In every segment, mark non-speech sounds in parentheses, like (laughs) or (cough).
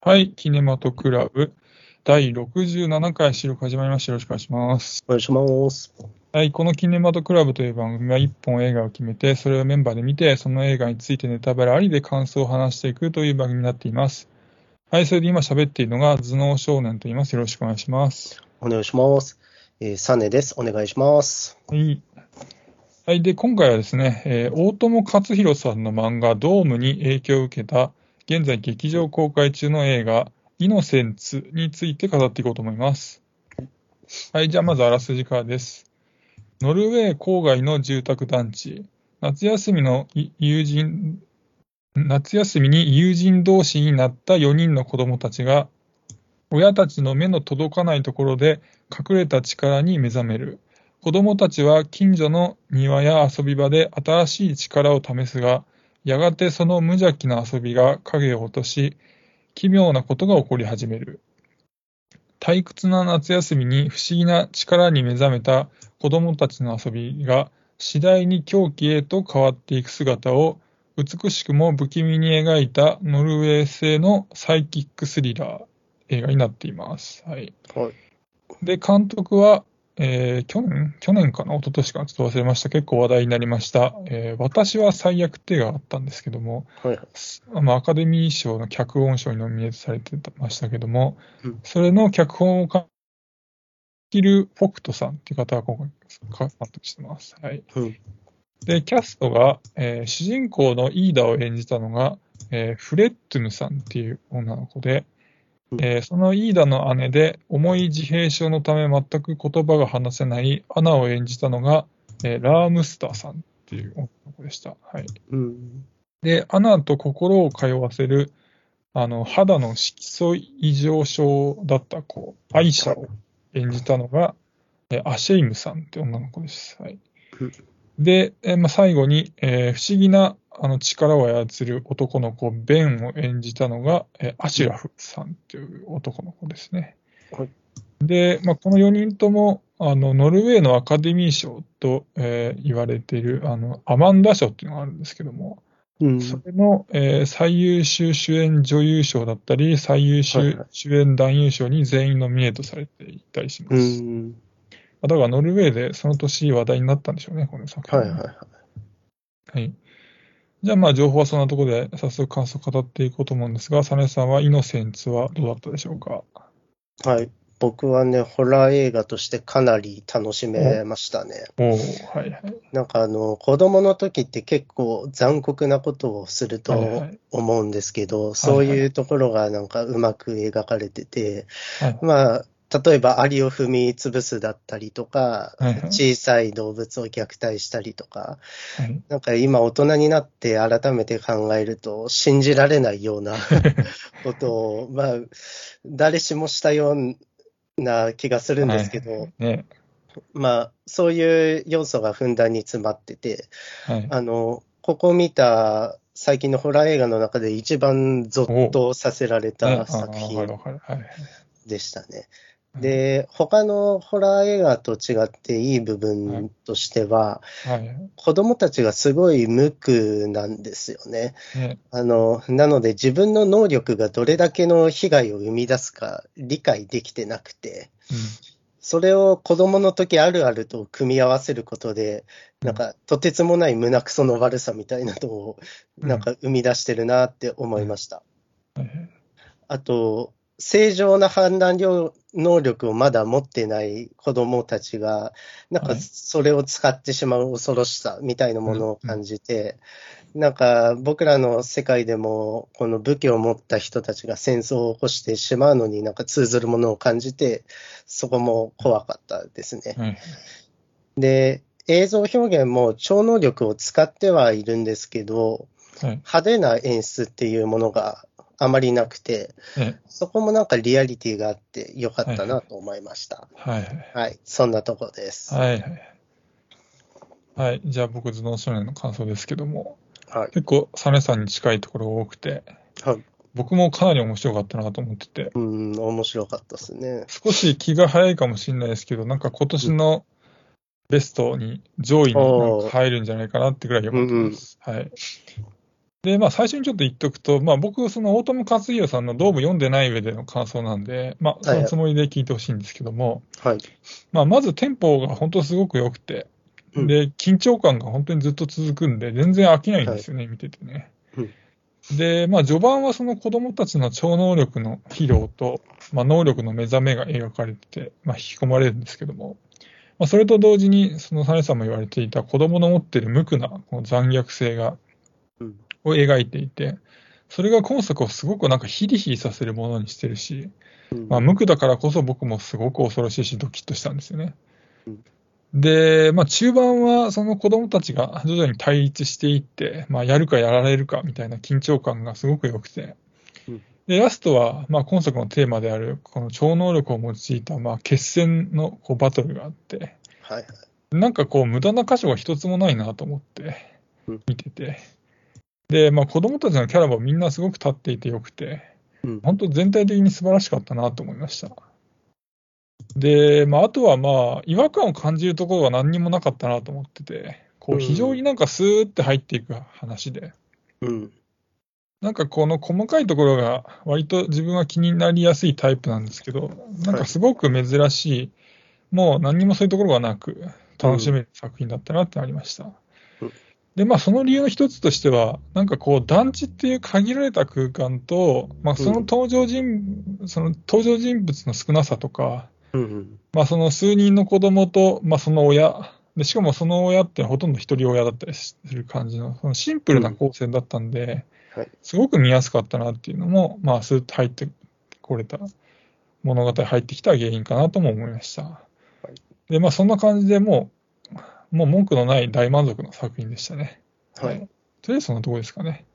はい、キネマトクラブ第67回収録始まりました。よろしくお願いします。お願いします。はい、このキネマトクラブという番組は1本映画を決めて、それをメンバーで見て、その映画についてネタバレありで感想を話していくという番組になっています。はい、それで今喋っているのが頭脳少年と言います。よろしくお願いします。お願いします。えーサネです。お願いします。はい。はい。で、今回はですね、えー大友克洋さんの漫画、ドームに影響を受けた、現在劇場公開中の映画、イノセンツについて語っていこうと思います。はい。じゃあ、まずあらすじからです。ノルウェー郊外の住宅団地、夏休みの友人、夏休みに友人同士になった4人の子供たちが、親たちの目の届かないところで隠れた力に目覚める。子供たちは近所の庭や遊び場で新しい力を試すが、やがてその無邪気な遊びが影を落とし、奇妙なことが起こり始める。退屈な夏休みに不思議な力に目覚めた子供たちの遊びが次第に狂気へと変わっていく姿を美しくも不気味に描いたノルウェー製のサイキックスリラー映画になっています。はい。はい。で、監督は、えー去年去年かな？一昨年かな？ちょっと忘れました。結構話題になりました。えー私は最悪ってがあったんですけども、はいあ、アカデミー賞の脚本賞にノミネートされてましたけども、うんそれの脚本を書きるフォクトさんっていう方が今回監督してます。はい。うん。で、キャストが、えー主人公のイーダを演じたのが、えーフレットゥヌさんっていう女の子で、うんえーそのイーダの姉で重い自閉症のため全く言葉が話せないアナを演じたのが、えーラームスターさんっていう女の子でした。はい。うん。で、アナと心を通わせる、あの、肌の色素異常症だった子、アイシャを演じたのが、えアシェイムさんって女の子です。はいうん。で、えまあ、最後に、えー不思議なあの力を操る男の子、ベンを演じたのが、えアシュラフさんっていう男の子ですね。はいで、まあ、この4人とも、あの、ノルウェーのアカデミー賞と、えー言われている、あの、アマンダ賞っていうのがあるんですけども、うん。それの、えー最優秀主演女優賞だったり、最優はい秀はい主演男優賞に全員ノミネートされていたりしまうす。ん。だからノルウェーでその年話題になったんでしょうね、この作品。はいはいはい。はい。じゃあまあ情報はそんなところで早速感想を語っていこうと思うんですが、サネさんはイノセンツはどうだったでしょうか？はい。僕はね、ホラー映画としてかなり楽しめましたね。おおはいはい。なんかあの、子供の時って結構残酷なことをするとはいはい思うんですけど、そういうところがなんかうまく描かれてて、はいまあ、例えばアリを踏み潰すだったりとか、はいはい小さい動物を虐待したりとか、はい。なんか今大人になって改めて考えると信じられないような (laughs) ことを、まあ、誰しもしたような気がするんですけど、ね。まあ、そういう要素がふんだんに詰まってて、はい。あの、ここ見た最近のホラー映画の中で一番ゾッとさせられねたあ作品。でしたね。で、他のホラー映画と違っていい部分としては、はい。子供たちがすごい無垢なんですよね。ね。あの、なので自分の能力がどれだけの被害を生み出すか理解できてなくて、うん。それを子供の時あるあると組み合わせることで、なんかとてつもない胸くその悪さみたいなのをなんか生み出してるなって思いました。はいはいあと、正常な判断量能力をまだ持ってない子供たちが、なんかはいそれを使ってしまう恐ろしさみたいなものを感じて、なんか僕らの世界でも、この武器を持った人たちが戦争を起こしてしまうのになんか通ずるものを感じて、そこも怖かったですね。はい。で、映像表現も超能力を使ってはいるんですけど、はい。派手な演出っていうものがあまりなくて、ね。そこもなんかリアリティがあってよかったなと思いました。はいはい。はい、そんなとこです。はいはい。はい。じゃあ僕、頭脳少年の感想ですけども、はい。結構、サネさんに近いところが多くて、はい。僕もかなり面白かったなと思ってて、うん、面白かったですね。に。少し気が早いかもしれないですけど、なんか今年のベストに上位に入るんじゃないかなってぐらい良かったです。はい。で、まあ、最初にちょっと言っとくと、まあ、僕、その大友克洋さんのドーム読んでない上での感想なんで、まあ、そのつもりで聞いてほしいんですけども、はい。まあ、まずテンポが本当すごく良くて、うん。で、緊張感が本当にずっと続くんで、全然飽きないんですよね、見ててね。うん。で、まあ、序盤はその子供たちの超能力の披露と、まあ、能力の目覚めが描かれてて、まあ、引き込まれるんですけども、まあ、それと同時に、そのサネさんも言われていた子供の持っている無垢なこの残虐性が、うんを描いていて、それが今作をすごくなんかヒリヒリさせるものにしてるし、うん。まあ、無垢だからこそ僕もすごく恐ろしいし、ドキッとしたんですよね。うん。で、まあ、中盤はその子供たちが徐々に対立していって、まあ、やるかやられるかみたいな緊張感がすごく良くて。うん、で、ラストは、まあ、今作のテーマである、この超能力を用いた、まあ、決戦のこうバトルがあって、はい。なんかこう、無駄な箇所が一つもないなと思ってうん。見てて、で、まあ、子供たちのキャラもみんなすごく立っていてよくて、うん本当全体的に素晴らしかったなと思いました。で、まあ、あとはまあ、違和感を感じるところが何にもなかったなと思ってて、こううん非常になんかスーって入っていく話で、うん。なんかこの細かいところが割と自分は気になりやすいタイプなんですけど、なんかすごく珍しい、もう何にもそういうところがなく楽しめる作品だったなってありましたうん。で、まあその理由の一つとしては、なんかこう団地っていう限られた空間と、まあその登場人、その登場人物の少なさとか、うん。まあその数人の子供と、まあその親、でしかもその親ってほとんど一人親だったりする感じの、そのシンプルな構成だったんで、はい。すごく見やすかったなっていうのも、まあスーッと入ってこれた、物語入ってきた原因かなとも思いました。で、まあそんな感じでもう、もう文句のない大満足の作品でしたね。はい。とりあえずそんなところですかね。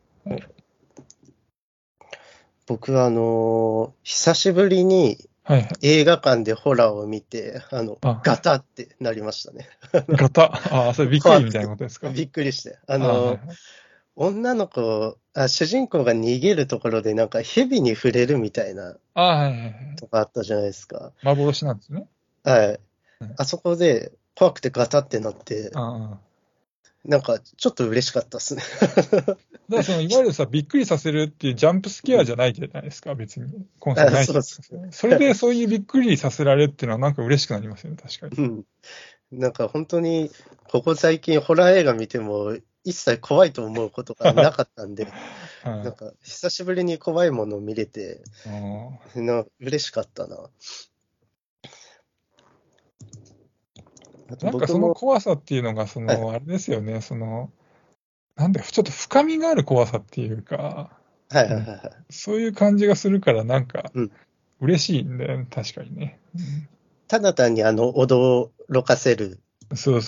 僕はあのー久しぶりにはいはい。映画館でホラーを見て、あの、あガタってなりましたね。(laughs) ガタ、ああ、それびっくりみたいなことですか？(laughs) びっくりして。ああのはいー女の子あ、主人公が逃げるところでなんか蛇に触れるみたいなあはいはいはい。とかあったじゃないですか。幻なんですね。はいうん。あそこで怖くてガタってなって。なんかちょっと嬉しかったですね。(laughs) だからそのいわゆるさ、びっくりさせるっていうジャンプスケアじゃないじゃないですか、別に。今作ないそれでそういうびっくりさせられるっていうのはなんか嬉しくなりますよね、確かに。うん。なんか本当に、ここ最近ホラー映画見ても、一切怖いと思うことがなかったんで、は (laughs) いなんか久しぶりに怖いものを見れて、あな嬉しかったな。あとーなんかその怖さっていうのが、その、あれですよね、その、なんだよ、ちょっと深みがある怖さっていうか、はいはいはいはい。そういう感じがするから、なんかうん、嬉しいんだよね、確かにね。ただ単にあの、驚かせる。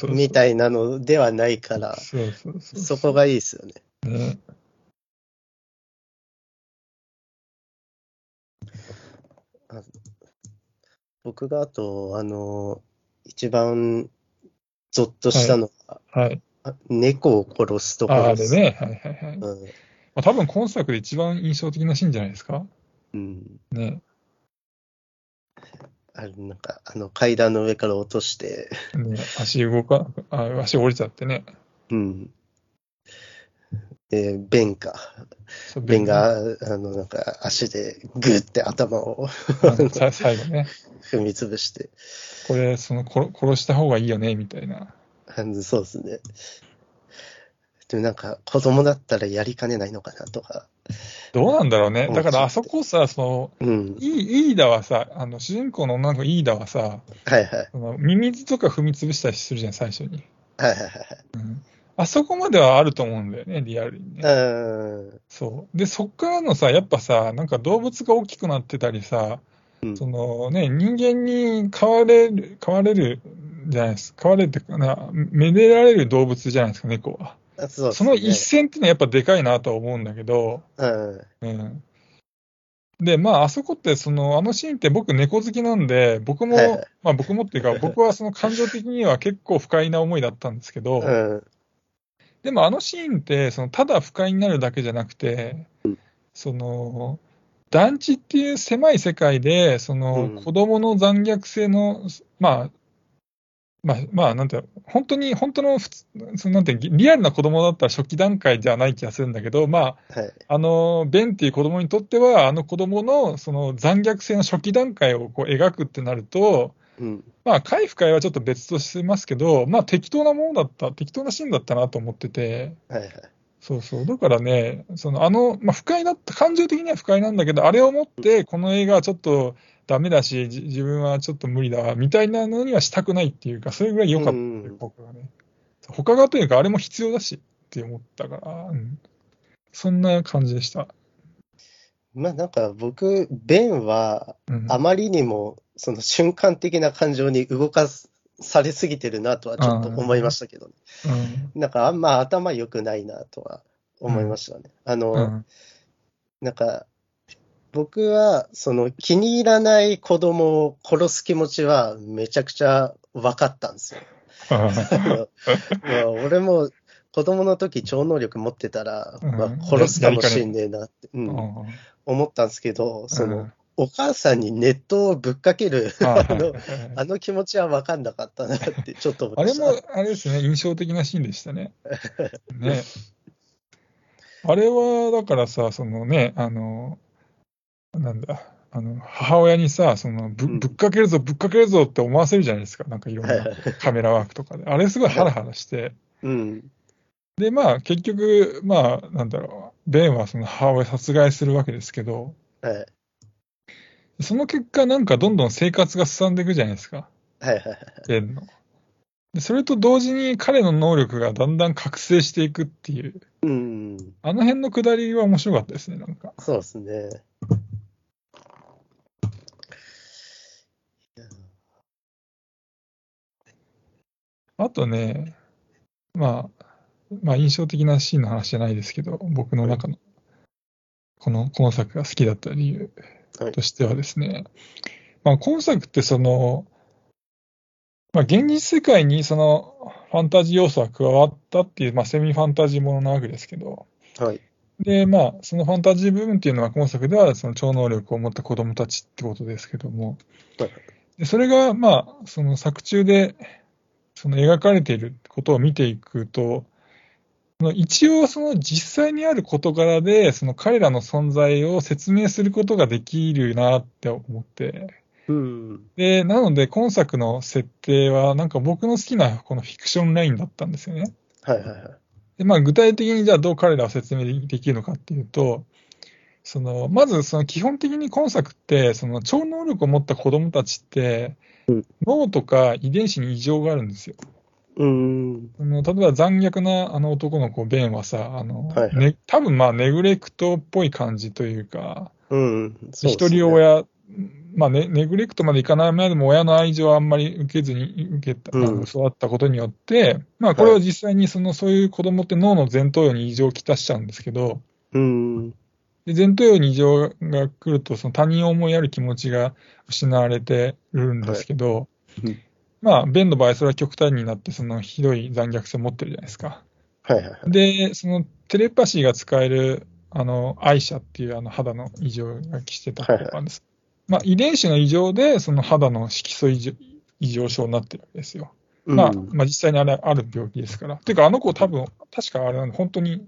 みたいなのではないから、そうそうそう。そこがいいですよね。ね。僕があと、あの、一番ゾッとしたのが、はい。あ猫を殺すとこあろです。あれね、はいはいはい。まうんあ、多分今作で一番印象的なシーンじゃないですか？うん。ね。あれ、なんか、あの階段の上から落として、ね足動か、あ足折れちゃってね。うん。で、ベンか。ベンが、あの、なんか、足でグッて頭を最後ね。(laughs) 踏みつぶして、これ、その殺、殺した方がいいよね、みたいな。そうですね。でもなんか、子供だったらやりかねないのかなとか。どうなんだろうね。うんだからあそこさ、その、うん。イーイーダはさ、あの、主人公の女の子イーダはさ、はいはい。そのミミズとか踏み潰したりするじゃん、最初に。はいはいはいうん。あそこまではあると思うんだよね、リアルにね。はい。うん。そう。で、そっからのさ、やっぱさ、なんか動物が大きくなってたりさ、うんそのね、人間に飼われる、飼われるじゃないですか。飼われるってかな、めでられる動物じゃないですか、猫は。あそうですそねの一線っていうのはやっぱでかいなとは思うんだけど、うん。うん。で、まあ、あそこって、その、あのシーンって僕猫好きなんで、僕も、はいはいまあ僕もっていうか、(laughs) 僕はその感情的には結構不快な思いだったんですけど、うん。でもあのシーンって、そのただ不快になるだけじゃなくて、その、団地っていう狭い世界で、そのうん子供の残虐性の、まあ、まあ、まあ、なんていうの本当に、本当の普通、そのなんてリアルな子供だったら初期段階ではない気がするんだけど、まあ、はい。あの、ベンっていう子供にとっては、あの子供のその残虐性の初期段階をこう描くってなると、うん。まあ、回不快はちょっと別としてますけど、まあ、適当なものだった、適当なシーンだったなと思ってて、はいはい。そうそう。だからね、その、あの、まあ、不快だった、感情的には不快なんだけど、あれをもって、この映画はちょっとダメだし、じ自分はちょっと無理だわ、みたいなのにはしたくないっていうか、それぐらい良かった僕はね。他がというか、あれも必要だしって思ったから、うん。そんな感じでした。まあなんか僕、ベンはうん。あまりにもその瞬間的な感情に動かされすぎてるなとはちょっと思いましたけど、うん。なんかあんま頭良くないなとは思いましたね。あの、うん。なんか、僕は、その気に入らない子供を殺す気持ちはめちゃくちゃ分かったんですよ。(laughs) まあ俺も子供の時超能力持ってたら、うんまあ、殺すかもしんねえなって、ううんん、うん思ったんですけど、その、うんお母さんに熱湯をぶっかける、はい (laughs) あのはいあの気持ちは分かんなかったなって (laughs) ちょっと思いました。あれも、あれですね、印象的なシーンでしたね。(laughs) ね。あれは、だからさ、そのね、あの、なんだ、あの、母親にさ、そのぶ、うんぶっかけるぞ、ぶっかけるぞって思わせるじゃないですか。なんかいろんなカメラワークとかで。あれすごいハラハラして。うん。で、まあ、結局、まあ、なんだろう、ベンはその母親殺害するわけですけど、はい。その結果、なんかどんどん生活が進んでいくじゃないですか。はいはいはい。ベンの。で、それと同時に彼の能力がだんだん覚醒していくっていう、うん。あの辺のくだりは面白かったですね、なんか。そうですね。あとね、まあ、まあ印象的なシーンの話じゃないですけど、僕の中の、この今作が好きだった理由はいとしてはですね、まあ今作ってその、まあ現実世界にそのファンタジー要素が加わったっていう、まあセミファンタジーものなわけですけど、はい。で、まあそのファンタジー部分っていうのは今作ではその超能力を持った子供たちってことですけども、はい。でそれが、まあ、その作中で、その描かれていることを見ていくと、一応その実際にある事柄で、その彼らの存在を説明することができるなって思って、うん。で、なので今作の設定はなんか僕の好きなこのフィクションラインだったんですよね。はいはいはい。で、まあ具体的にじゃあどう彼らを説明できるのかっていうと、その、まずその基本的に今作って、その超能力を持った子供たちってうん、脳とか遺伝子に異常があるんですよ。うん。あの例えば残虐なあの男の子、ベンはさ、あの、はいはいね、多分まあネグレクトっぽい感じというか、うん。そう一ですね人。親、まあね、ネグレクトまでいかない前でも親の愛情はあんまり受けずに受けた、あうんの育ったことによって、まあこれを実際にその、そういう子供って脳の前頭葉に異常をきたしちゃうんですけど、うん。で前頭葉に異常が来ると、その他人を思いやる気持ちが失われてるんですけど、いうんまあ、ベンの場合、それは極端になって、そのひどい残虐性を持ってるじゃないですか。はいはいはい。で、そのテレパシーが使える、あの、アイシャっていうあの肌の異常が来てたんです。まあ、遺伝子の異常で、その肌の色素異常異常症になってるわけですよ。まあ、うんまあ、実際にあれある病気ですから。ていうか、あの子多分、確かあれなんで、本当に、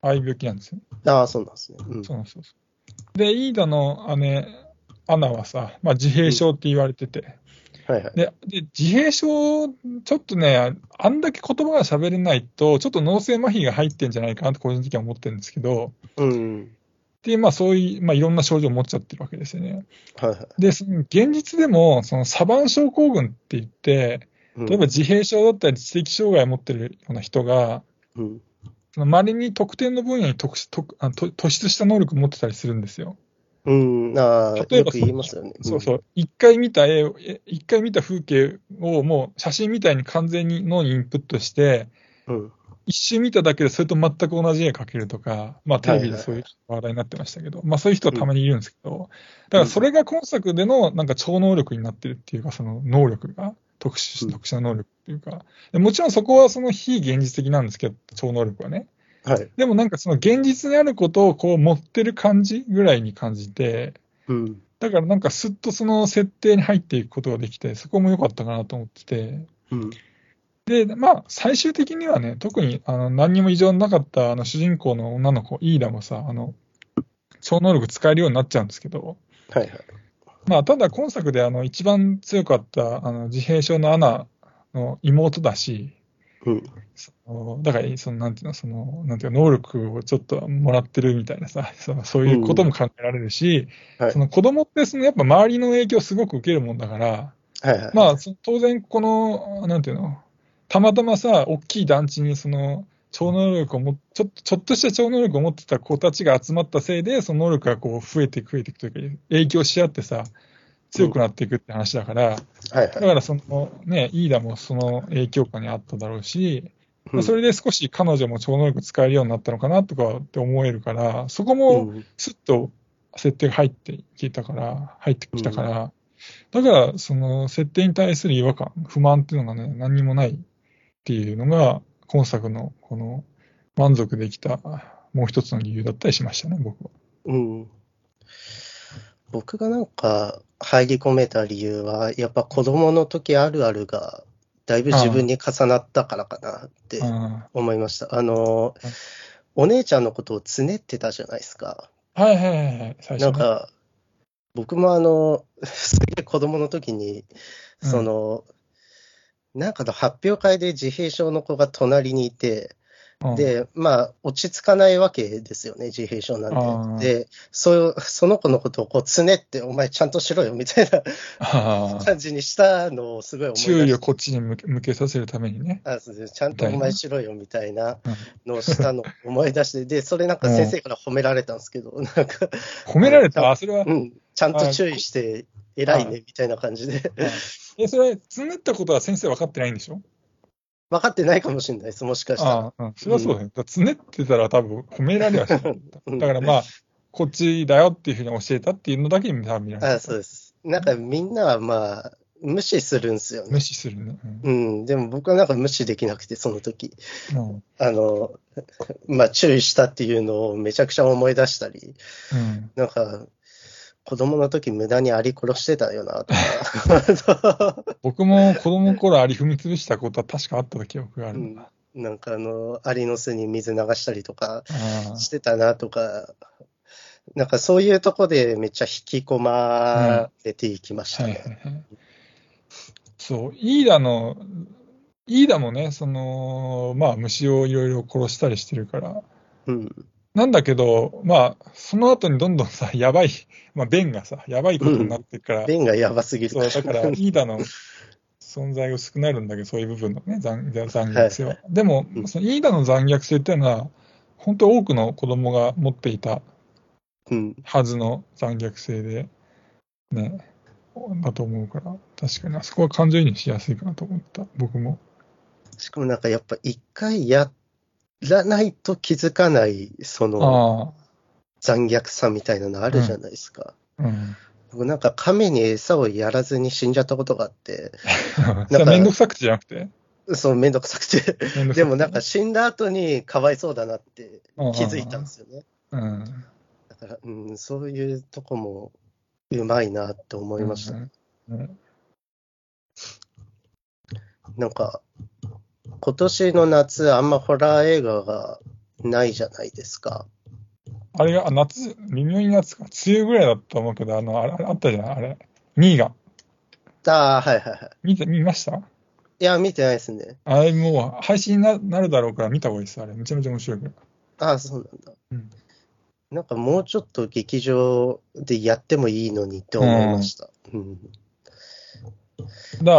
ああいう病気なんですよ。ああ、そうなんですね。うん。そうそうそう。で、イーダの姉、アナはさ、まあ、自閉症って言われてて、はいはい。で、で自閉症、ちょっとね、あんだけ言葉が喋れないと、ちょっと脳性麻痺が入ってんじゃないかなと個人的には思ってるんですけど、うん。で、まあそういう、まあいろんな症状を持っちゃってるわけですよね。はいはい。で、その現実でも、そのサバン症候群って言って、うん例えば自閉症だったり知的障害を持ってるような人が、うん。その稀に特定の分野に特殊特あと突出した能力を持ってたりするんですよ。うん。ああ、例えばよく言いますよね。そうそう。一回見た絵一回見た風景をもう写真みたいに完全に脳にインプットして、うん。うん。一瞬見ただけでそれと全く同じ絵描けるとか、まあテレビでそういう話題になってましたけど、まあそういう人はたまにいるんですけど、だからそれが今作でのなんか超能力になってるっていうか、その能力が特殊、うん特殊な能力っていうか、でもちろんそこはその非現実的なんですけど、超能力はね。はい。でもなんかその現実にあることをこう持ってる感じぐらいに感じて、うん。だからなんかすっとその設定に入っていくことができて、そこも良かったかなと思ってて、うん。で、まあ、最終的にはね、特にあの何にも異常なかったあの主人公の女の子、イーダもさ、あの超能力使えるようになっちゃうんですけど、はいはい。まあ、ただ今作であの一番強かったあの自閉症のアナの妹だし、うん。そのだから、そのなんていうの、そのなんていうの、能力をちょっともらってるみたいなさ、(laughs) そのそういうことも考えられるし、はいその子供ってそのやっぱ周りの影響をすごく受けるもんだから、はいはい。まあ、そ当然、この、なんていうの、たまたまさ、大きい団地にその超能力をもちょっと、ちょっとした超能力を持ってた子たちが集まったせいで、その能力がこう増えて増えていくというか、影響し合ってさ、強くなっていくって話だから、はいはい。だからそのね、イーダもその影響下にあっただろうし、うん。それで少し彼女も超能力使えるようになったのかなとかって思えるから、そこもうんすっと設定が入ってきたから、入ってきたから、だからその設定に対する違和感、不満っていうのがね、何にもないっていうのが、今作のこの満足できたもう一つの理由だったりしましたね、僕は。うん。僕がなんか入り込めた理由は、やっぱ子供の時あるあるが、だいぶ自分に重なったからかなってあ思いました。あのはい、お姉ちゃんのことをつねってたじゃないですか。あはいはいはいはい、ね。なんか、僕もあの、すげえ子供の時に、うん。その、なんかの発表会で自閉症の子が隣にいて、うん。で、まあ、落ち着かないわけですよね、自閉症なんで。で、そうその子のことをこう、つねって、お前ちゃんとしろよ、みたいな感じにしたのをすごい思い。注意をこっちに向け向けさせるためにね。あそうです。ちゃんとお前しろよ、みたいなうんのをしたのを思い出して、で、それなんか先生から褒められたんですけど、なんか、褒められた？あ、それは、うん、ちゃんと注意して偉いね、みたいな感じで。え、それ、つねったことは先生分かってないんでしょ？分かってないかもしれないです、もしかしたら。ああ、うん、それはそうだよ。だからつねってたら多分褒められはしない。うんだからまあ、こっちだよっていうふうに教えたっていうのだけに多分見られる。あそうです。なんかみんなはまあ、無視するんですよね。無視するね。うん、でも僕はなんか無視できなくて、その時。うん。うんあの、まあ注意したっていうのをめちゃくちゃ思い出したり、うんなんか、子供の時無駄にアリ殺してたよな、とか。(laughs) 僕も子供の頃アリ踏み潰したことは確かあった記憶があるうんな。なんかあの、アリの巣に水流したりとかあしてたなとか、なんかそういうとこでめっちゃ引き込まれていきましあはいたね。はいはい。そう、イーダの、イーダもね、その、まあ虫をいろいろ殺したりしてるから、うん。なんだけど、まあ、その後にどんどんさ、(laughs) やばい、まあ、ベンがさ、やばいことになってから、弁がやばすぎる。そう、だから、イーダの存在が薄くなるんだけど、そういう部分のね、残残虐性は。でもう、ん。そのイーダの残虐性っていうのは、本当多くの子供が持っていたうん。はずの残虐性で、ね、だと思うから、確かにあそこは感情移入しやすいかなと思った、僕も。しかもなんかやっぱ一回やらないと気づかない、そのあ残虐さみたいなのあるじゃないですか。あ、うん。僕なんか亀に餌をやらずに死んじゃったことがあって、(laughs) それはめんどくさくてじゃなくて？そうめんどくさくて。くてでもなんか死んだ後にかわいそうだなって気づいたんですよね。うん。だから、うん、そういうとこもうまいなって思いました。うんうんなんか、今年の夏あんまホラー映画がないじゃないですか。あれが、あ夏、微妙に夏か、梅雨ぐらいだと思うけど、あの、あれあったじゃないあれ、ミーガン。ああ、はいはいはい。見て、見ました？いや、見てないですね。あれもう配信にななるだろうから見た方がいいです。あれ、めちゃめちゃ面白いから。ああ、そうなんだ。うんなんかもうちょっと劇場でやってもいいのにって思いました。うん。だか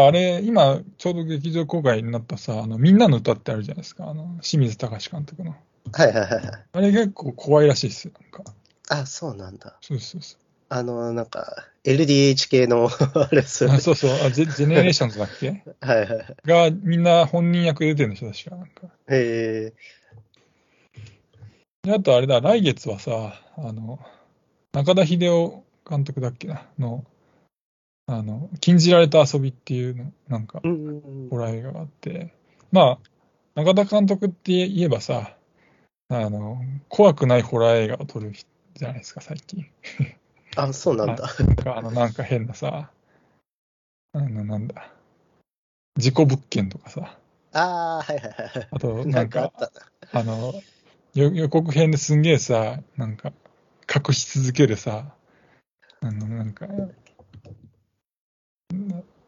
らあれ、今、ちょうど劇場公開になったさ、あの、みんなの歌ってあるじゃないですか。あの、清水隆監督の。はいはいはいはい。あれ結構怖いらしいですよ。なんか。あ、そうなんだ。そうそうそう。あの、なんか、LDH 系の (laughs) あれですよねあ。そうそうあジェ、ジェネレーションズだっけ？(laughs) はいはいはい。が、みんな本人役で出てるんでしょ、確か。なんか。えで、あとあれだ、来月はさ、あの、中田秀夫監督だっけな、の、あの、禁じられた遊びっていうの、なんかホラー映画があって、まあ、中田監督って言えばさ、あの、怖くないホラー映画を撮る人じゃないですか、最近。あ、そうなんだ。(laughs) なんか、あの、なんか変なさ、あの、なんだ、事故物件とかさ、ああ、はいはいはいはい。あと、ななんんか、かあ。あの、よ予告編ですんげえさ、なんか、隠し続けるさ、あの、なんか、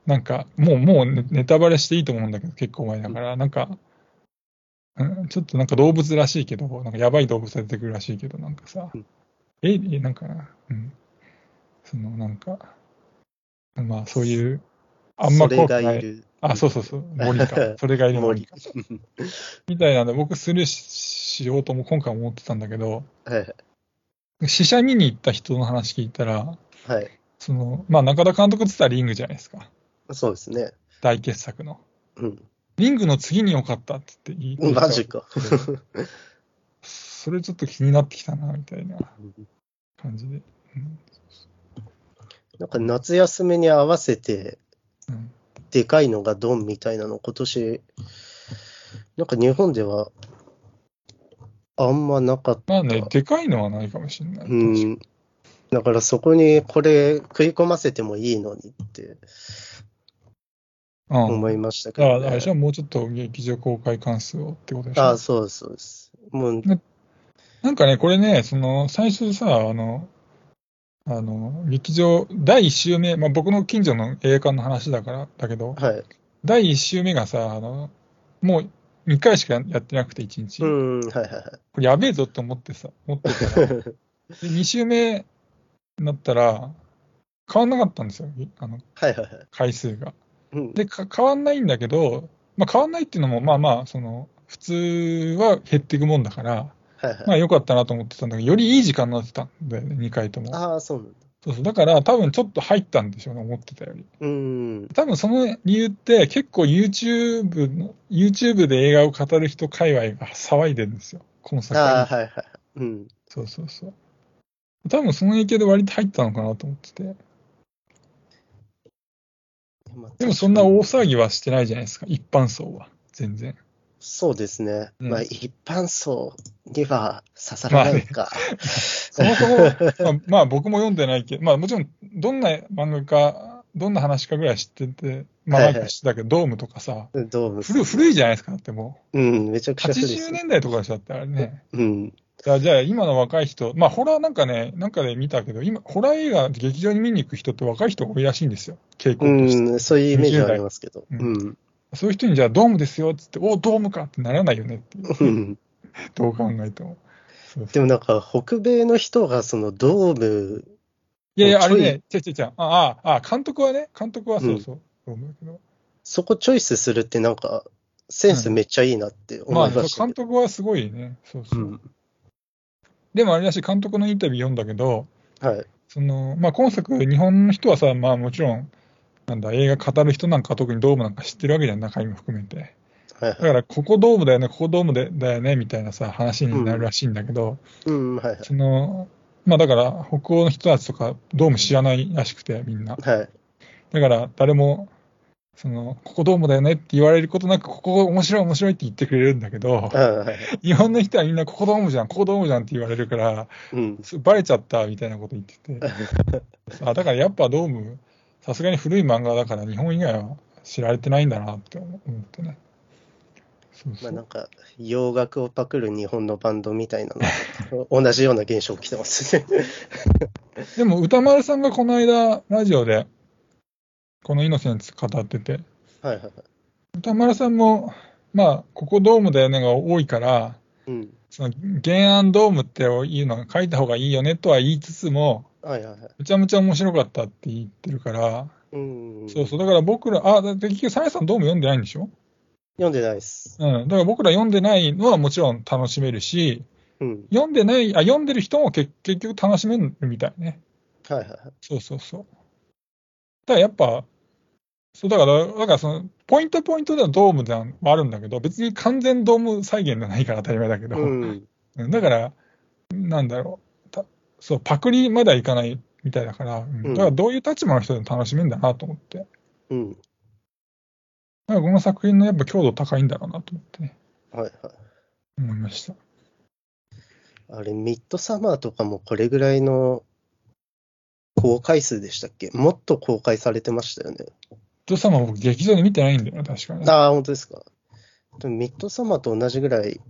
ななんか、もう、もうネネタバレしていいと思うんだけど、結構前だから、なんか、うんちょっとなんか動物らしいけど、なんかやばい動物が出てくるらしいけど、なんかさうん、え、えなんか、うん、そのなんか、まあそういう、あんま怖くない。あ、そうそうそう、森か。(laughs) それがいる森森か。みたいなんで、僕スルーししようとも今回思ってたんだけど、はい試写見に行った人の話聞いたら、はい。その、まあ中田監督って言ったらリングじゃないですか。そうですね。大傑作の。うん。リングの次に良かったって言って言ってたマジか。(laughs) それちょっと気になってきたな、みたいな感じで。うんなんか夏休みに合わせて、うんでかいのがドンみたいなの、今年、なんか日本では、あんまなかった。まあね、でかいのはないかもしれない。うん。だからそこにこれ食い込ませてもいいのにってうん思いましたけど、だから、あれねでしょ、もうちょっと劇場公開関数をってことでしょ？ああ、そうです、そうです。もう、なんかね、これね、その、最初さ、あの、あの、劇場、第1週目、まあ僕の近所の映画館の話だから、だけど、はい。第1週目がさ、あの、もう2回しかやってなくて、1日。うん、はいはいはい。これやべえぞって思ってさ、思ってたら、で (laughs) 2週目になったら、変わんなかったんですよ、あの、はいはいはい。回数が。うん、で、か変わんないんだけど、まあ変わんないっていうのも、まあまあ、その、普通は減っていくもんだから、はいはい。まあ良かったなと思ってたんだけど、よりいい時間になってたんだよね、2回とも。ああ、そうなんだ。そうそう。だから多分ちょっと入ったんでしょうね、思ってたより。うん。多分その理由って結構 YouTube の、YouTube で映画を語る人界隈が騒いでるんですよ。この作ああ、品。はいはい。うん。そうそうそう。多分その影響で割と入ったのかなと思ってて。まあでもそんな大騒ぎはしてないじゃないですか、一般層は。全然。そうですね。うんまあ、一般層には刺さらないか。(laughs) そもそも、まあ、(laughs) まあ僕も読んでないけど、まあもちろんどんな漫画か、どんな話かぐらい知ってて、まあ知ってたけど、ドームとかさ、どうも。古古いじゃないですか、だってもうん、めちゃう。くちゃ古いです80年代とかでしょ、だってあれね。うん。じゃあ、じゃあ今の若い人、まあホラーなんかね、なんかで見たけど、今、ホラー映画劇場に見に行く人って若い人が多いらしいんですよ、傾向として。うん、そういうイメージはありますけど。ううん。そういう人にじゃあドームですよっつって、おドームかってならないよねってどう考えても。そうそうでもなんか、北米の人がそのドーム、いやいや、あれね、違う違う違う。ああ、あ監督はね、監督はそうそう。ドームだけど。そこチョイスするってなんか、センスめっちゃいいなって思まあ、いましたけど。監督はすごいね。そうそう。うん。でもあれだし、監督のインタビュー読んだけど、はい。その、まあ今作、日本の人はさ、まあもちろん、なんだ、映画語る人なんか特にドームなんか知ってるわけじゃん、中身も含めて。はいはい。だから、ここドームだよね、ここドームでだよね、みたいなさ、話になるらしいんだけど、うん、はいはい。その、まあだから、北欧の人たちとか、ドーム知らないらしくて、みんな。はい。だから、誰も、その、ここドームだよねって言われることなく、ここ面白い面白いって言ってくれるんだけど。日本の人はみんなここドームじゃん、ここドームじゃんって言われるから、うん。バレちゃったみたいなこと言ってて。(laughs) あだからやっぱドーム、さすがに古い漫画だから日本以外は知られてないんだなって思ってね。そうそうまあなんか、洋楽をパクる日本のバンドみたいなの、(laughs) 同じような現象起きてますね。(laughs) でも歌丸さんがこの間ラジオでこのイノセンツ語ってて、はいはいはい。歌丸さんも、まあ、ここドームだよねが多いから、うん。その原案ドームっていうのが書いた方がいいよねとは言いつつも、はいはいはい。むちゃむちゃ面白かったって言ってるから、うん。そうそう、だから僕ら、あ、だって結局、サネさんドーム読んでないんでしょ？読んでないです。うん。だから僕ら読んでないのはもちろん楽しめるし、うん。読んでない、あ、読んでる人も結結局楽しめるみたいね。はいはいはい。そうそうそう。だからやっぱ、そうだから、だからその、ポイントポイントではドームではあるんだけど、別に完全ドーム再現じゃないから当たり前だけど、うん。うんだから、なんだろう、たそう、パクリまではいかないみたいだから、うんうんだからどういう立場の人でも楽しめるんだなと思って。うん。だからこの作品のやっぱ強度高いんだろうなと思ってね、はいはい。思いました。あれ、ミッドサマーとかもこれぐらいの公開数でしたっけ？もっと公開されてましたよね。ドサマー僕劇場で見てないんだよな、確かに。ああ、本当ですか。でもミッドサマーと同じぐらい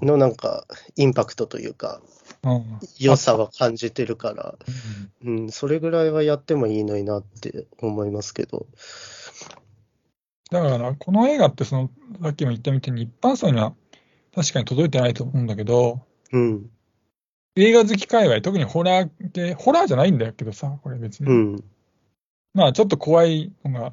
のなんか、インパクトというか、うん。良さは感じてるから、うんうん、それぐらいはやってもいいのになって思いますけど。だから、この映画って、その、さっきも言ったみたいに、一般層には確かに届いてないと思うんだけど、うん、映画好き界隈、特にホラー系、ホラーじゃないんだけどさ、これ別に。うん、まあ、ちょっと怖いのが、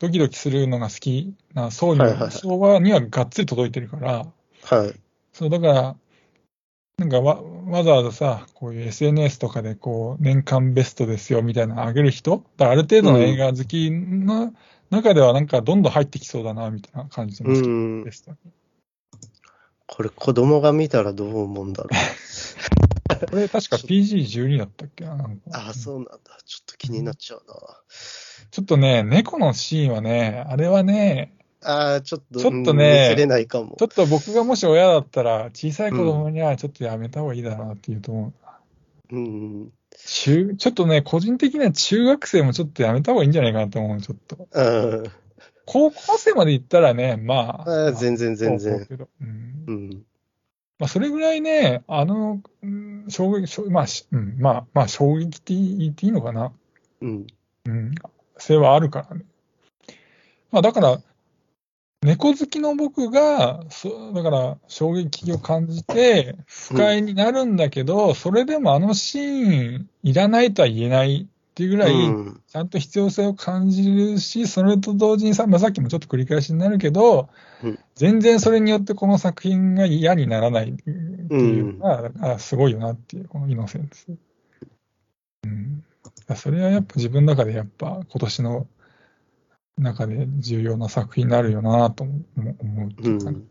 ドキドキするのが好きな層には、はいはいはい層はにはがっつり届いてるから、はい。そう、だから、なんかわ、わざわざさ、こういう SNS とかで、こう、年間ベストですよみたいなの上げる人、だある程度の映画好きの中では、なんかどんどん入ってきそうだな、みたいな感じのうんベ、ストに。これ子供が見たらどう思うんだろう。(laughs) これ確か PG12 だったっけな、なんか。ああ、そうなんだ。ちょっと気になっちゃうな。ちょっとね、猫のシーンはね、あれはね、ああ、ちょっと、ちょっとうんねれないかもちょ。っと僕がもし親だったら、小さい子供にはちょっとやめた方がいいだろうなっていうと思う。うん、中、ちょっとね、個人的には中学生もちょっとやめた方がいいんじゃないかなと思う、ちょっと。うん、高校生まで行ったらね、まあ。ああ全然全然。そうん。うん、まあ、それぐらいね、あの、うん衝撃、衝まあ、しうん、まあ、まあ、衝撃って言っていいのかな。うん、うん、性はあるからね。まあ、だから、猫好きの僕が、そだから、衝撃を感じて、不快になるんだけど、それでもあのシーン、いらないとは言えないっていうぐらい、うんちゃんと必要性を感じるし、それと同時にさ、まあ、さっきもちょっと繰り返しになるけど、うん全然それによってこの作品が嫌にならないっていうのが、だからすごいよなっていう、このイノセンス。うん。それはやっぱ自分の中でやっぱ今年の中で重要な作品になるよなと思う思うってういうかねん。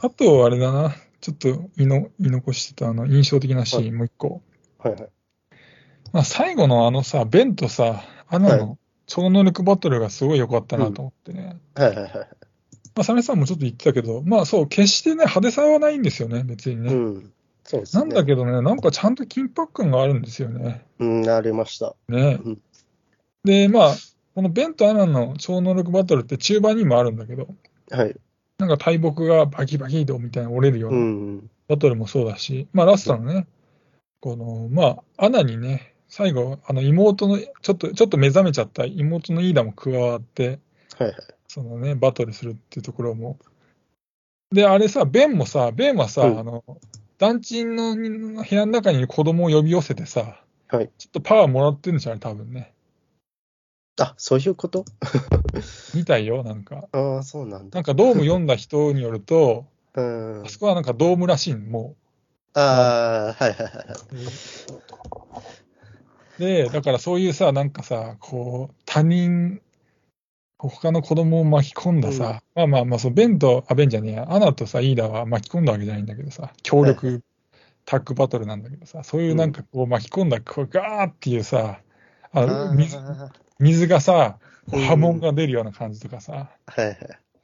あと、あれだな、ちょっと言いの言い残してたあの印象的なシーン、もう一個。はいはい。まあ、最後のあのさ、ベンとさ、アナはの超能力バトルがすごい良かったなと思ってね。はいはいはい。まあ、サメさんもちょっと言ってたけど、まあそう、決してね、派手さはないんですよね、別にね。うん。そうですね。なんだけどね、なんかちゃんと緊迫感があるんですよね。うん、なりました。ねうん。で、まあ、このベンとアナの超能力バトルって中盤にもあるんだけど、はい。なんか大木がバキバキとみたいな折れるようう。なんバトルもそうだし、まあラストのね、この、まあ、アナにね、最後、あの妹の、ちょっと、ちょっと目覚めちゃった妹のイーダも加わって、はいはい。そのね、バトルするっていうところも。で、あれさ、ベンもさ、ベンはさ、うんあの、団地の部屋の中に子供を呼び寄せてさ、はい。ちょっとパワーもらってるんじゃない多分ね。あ、そういうこと？(laughs) みたいよ、なんか。ああ、そうなんだ。なんかドーム読んだ人によると、うん。あそこはなんかドームらしいの、もああ、はいはいはいはい。う。で、だからそういうさ、なんかさ、こう、他人、他の子供を巻き込んださ、まあまあまあ、そのベンと、あ、ベンじゃねえや、アナとさ、イーダは巻き込んだわけじゃないんだけどさ、協力タッグバトルなんだけどさ、そういうなんかこう巻き込んだ、こうガーっていうさ、あの水あ水がさ、波紋が出るような感じとかさ、ーはいはい。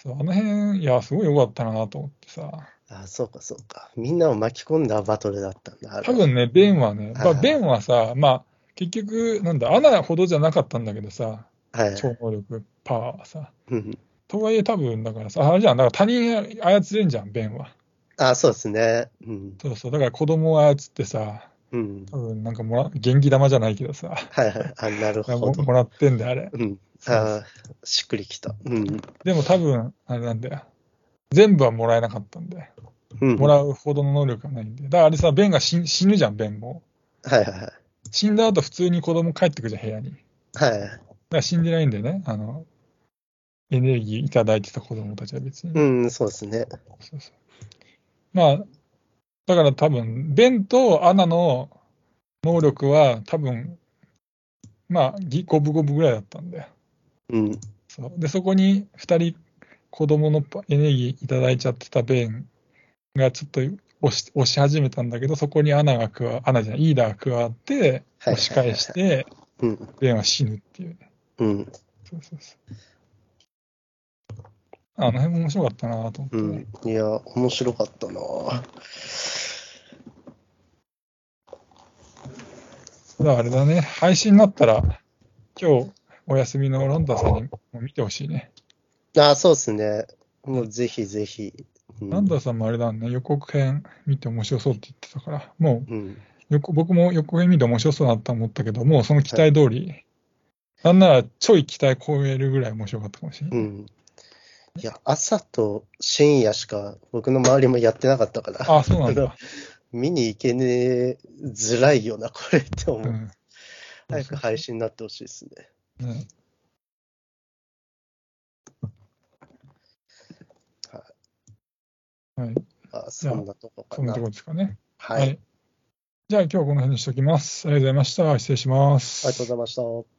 そうあの辺、いや、すごい良かったなと思ってさ、あそうかそうか。みんなを巻き込んだバトルだったんだ。多分ね、ベンはね、まあ、はいベンはさ、まあ、結局、なんだ、アナほどじゃなかったんだけどさ、はい。超能力、パワーはさ。うんとはいえ、多分だからさ、あれじゃん、だから他人操れんじゃん、ベンは。あそうですね。うん。そうそう、だから子供を操ってさ、うん。多分なんかもら、元気玉じゃないけどさ、はいはい。あ、なるほど。ももらってんで、あれ。うん。ああ、しっくりきた。うん。でも多分、あれなんだよ。全部はもらえなかったんで、うん。もらうほどの能力がないんで。だからあれさ、ベンが死死ぬじゃん、ベンも。はいはいはい。死んだ後普通に子供帰ってくじゃん、部屋に。だはい。から死んでないんでね、あの、エネルギーいただいてた子供たちは別に。うん、そうですね。そうそうまあ、だから多分、ベンとアナの能力は多分、まあ、ぎ五分五分ぐらいだったんだよ。うん。そうで、そこに二人子供のパエネルギーいただいちゃってたベンがちょっと押し押し始めたんだけど、そこにアナが加わ、アナじゃない、イーダーが加わって、はい押し返して、うん。ベンは死ぬっていうね。うん。そうそうそう。あの辺も面白かったなと思ってうね。ん。いや、面白かったな。ただあれだね、配信になったら、今日お休みのロンダさんにも見てほしいね。ああ、そうですね。もうぜひぜひ。うんランダさんもあれだね、予告編見て面白そうって言ってたから、もううん。僕も予告編見て面白そうだなと思ったけど、もうその期待通り、なんならちょい期待超えるぐらい面白かったかもしれない。うん。いや、朝と深夜しか僕の周りもやってなかったから、あ、そうなんだ。(laughs) 見に行けねえづらいよな、これって思う。うん。早く配信になってほしいですね。ねはい。あそんなとこかなそんなとこ。ろですかね。はい。ありじゃあ今日はこの辺にしておきます。ありがとうございました。失礼します。がとうございました。